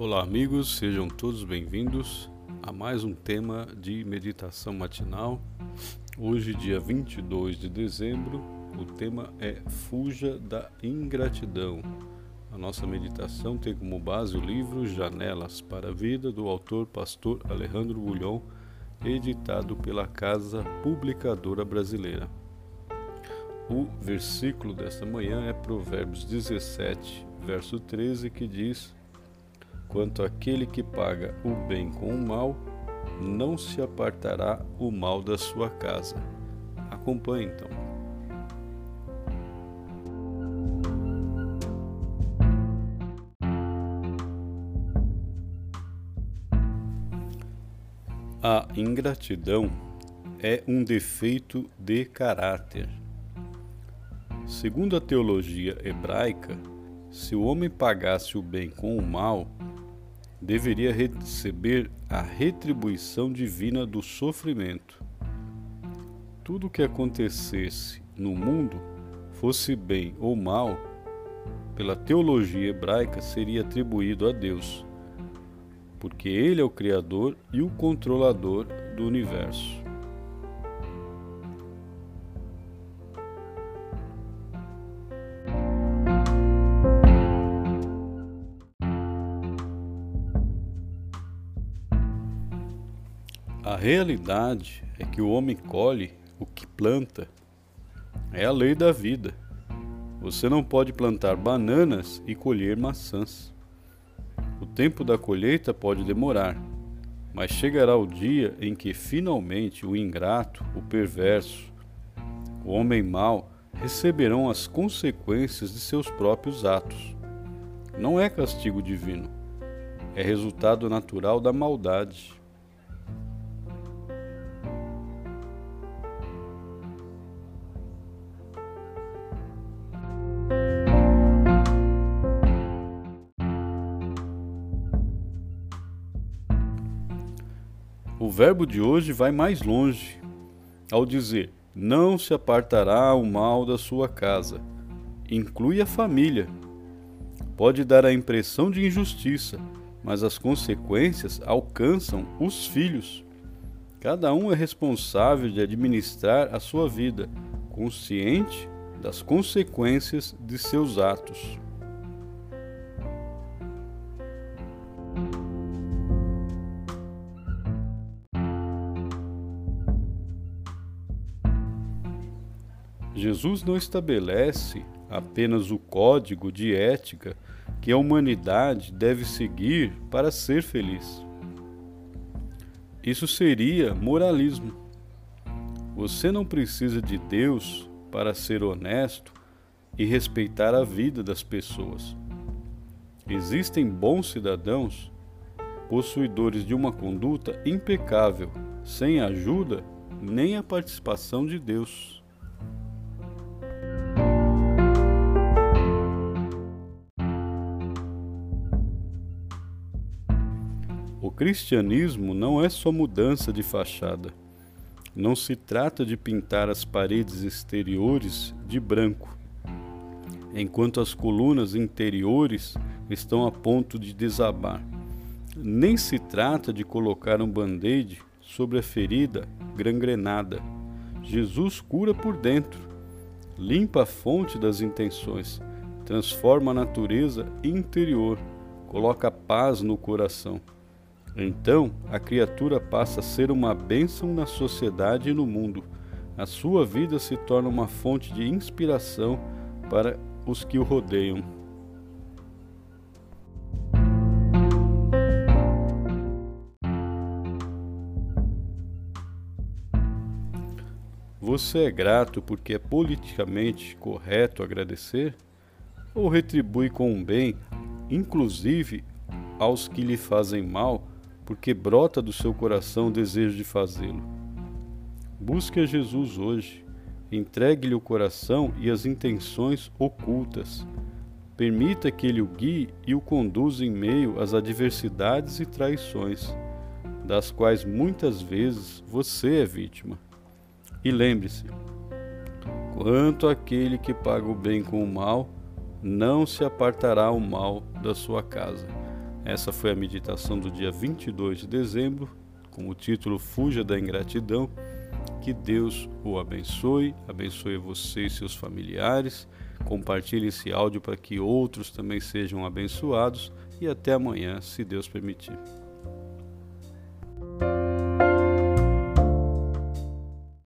Olá, amigos, sejam todos bem-vindos a mais um tema de meditação matinal. Hoje, dia 22 de dezembro, o tema é Fuja da Ingratidão. A nossa meditação tem como base o livro Janelas para a Vida, do autor pastor Alejandro Bulhon, editado pela Casa Publicadora Brasileira. O versículo desta manhã é Provérbios 17, verso 13, que diz: Quanto aquele que paga o bem com o mal, não se apartará o mal da sua casa. Acompanhe então. A ingratidão é um defeito de caráter Segundo a teologia hebraica, se o homem pagasse o bem com o mal, deveria receber a retribuição divina do sofrimento. Tudo o que acontecesse no mundo, fosse bem ou mal, pela teologia hebraica seria atribuído a Deus, porque Ele é o Criador e o controlador do universo. A realidade é que o homem colhe o que planta. É a lei da vida. Você não pode plantar bananas e colher maçãs. O tempo da colheita pode demorar, mas chegará o dia em que finalmente o ingrato, o perverso, o homem mau receberão as consequências de seus próprios atos. Não é castigo divino, é resultado natural da maldade. O verbo de hoje vai mais longe ao dizer: Não se apartará o mal da sua casa. Inclui a família. Pode dar a impressão de injustiça, mas as consequências alcançam os filhos. Cada um é responsável de administrar a sua vida, consciente das consequências de seus atos. Jesus não estabelece apenas o código de ética que a humanidade deve seguir para ser feliz. Isso seria moralismo. Você não precisa de Deus para ser honesto e respeitar a vida das pessoas. Existem bons cidadãos, possuidores de uma conduta impecável, sem ajuda nem a participação de Deus. O cristianismo não é só mudança de fachada. Não se trata de pintar as paredes exteriores de branco, enquanto as colunas interiores estão a ponto de desabar. Nem se trata de colocar um band-aid sobre a ferida gangrenada. Jesus cura por dentro, limpa a fonte das intenções, transforma a natureza interior, coloca paz no coração. Então, a criatura passa a ser uma bênção na sociedade e no mundo. A sua vida se torna uma fonte de inspiração para os que o rodeiam. Você é grato porque é politicamente correto agradecer? Ou retribui com um bem, inclusive aos que lhe fazem mal, porque brota do seu coração o desejo de fazê-lo. Busque a Jesus hoje, entregue-lhe o coração e as intenções ocultas. Permita que ele o guie e o conduza em meio às adversidades e traições, das quais muitas vezes você é vítima. E lembre-se: quanto aquele que paga o bem com o mal, não se apartará o mal da sua casa. Essa foi a meditação do dia 22 de dezembro, com o título Fuja da Ingratidão. Que Deus o abençoe, abençoe você e seus familiares. Compartilhe esse áudio para que outros também sejam abençoados e até amanhã, se Deus permitir.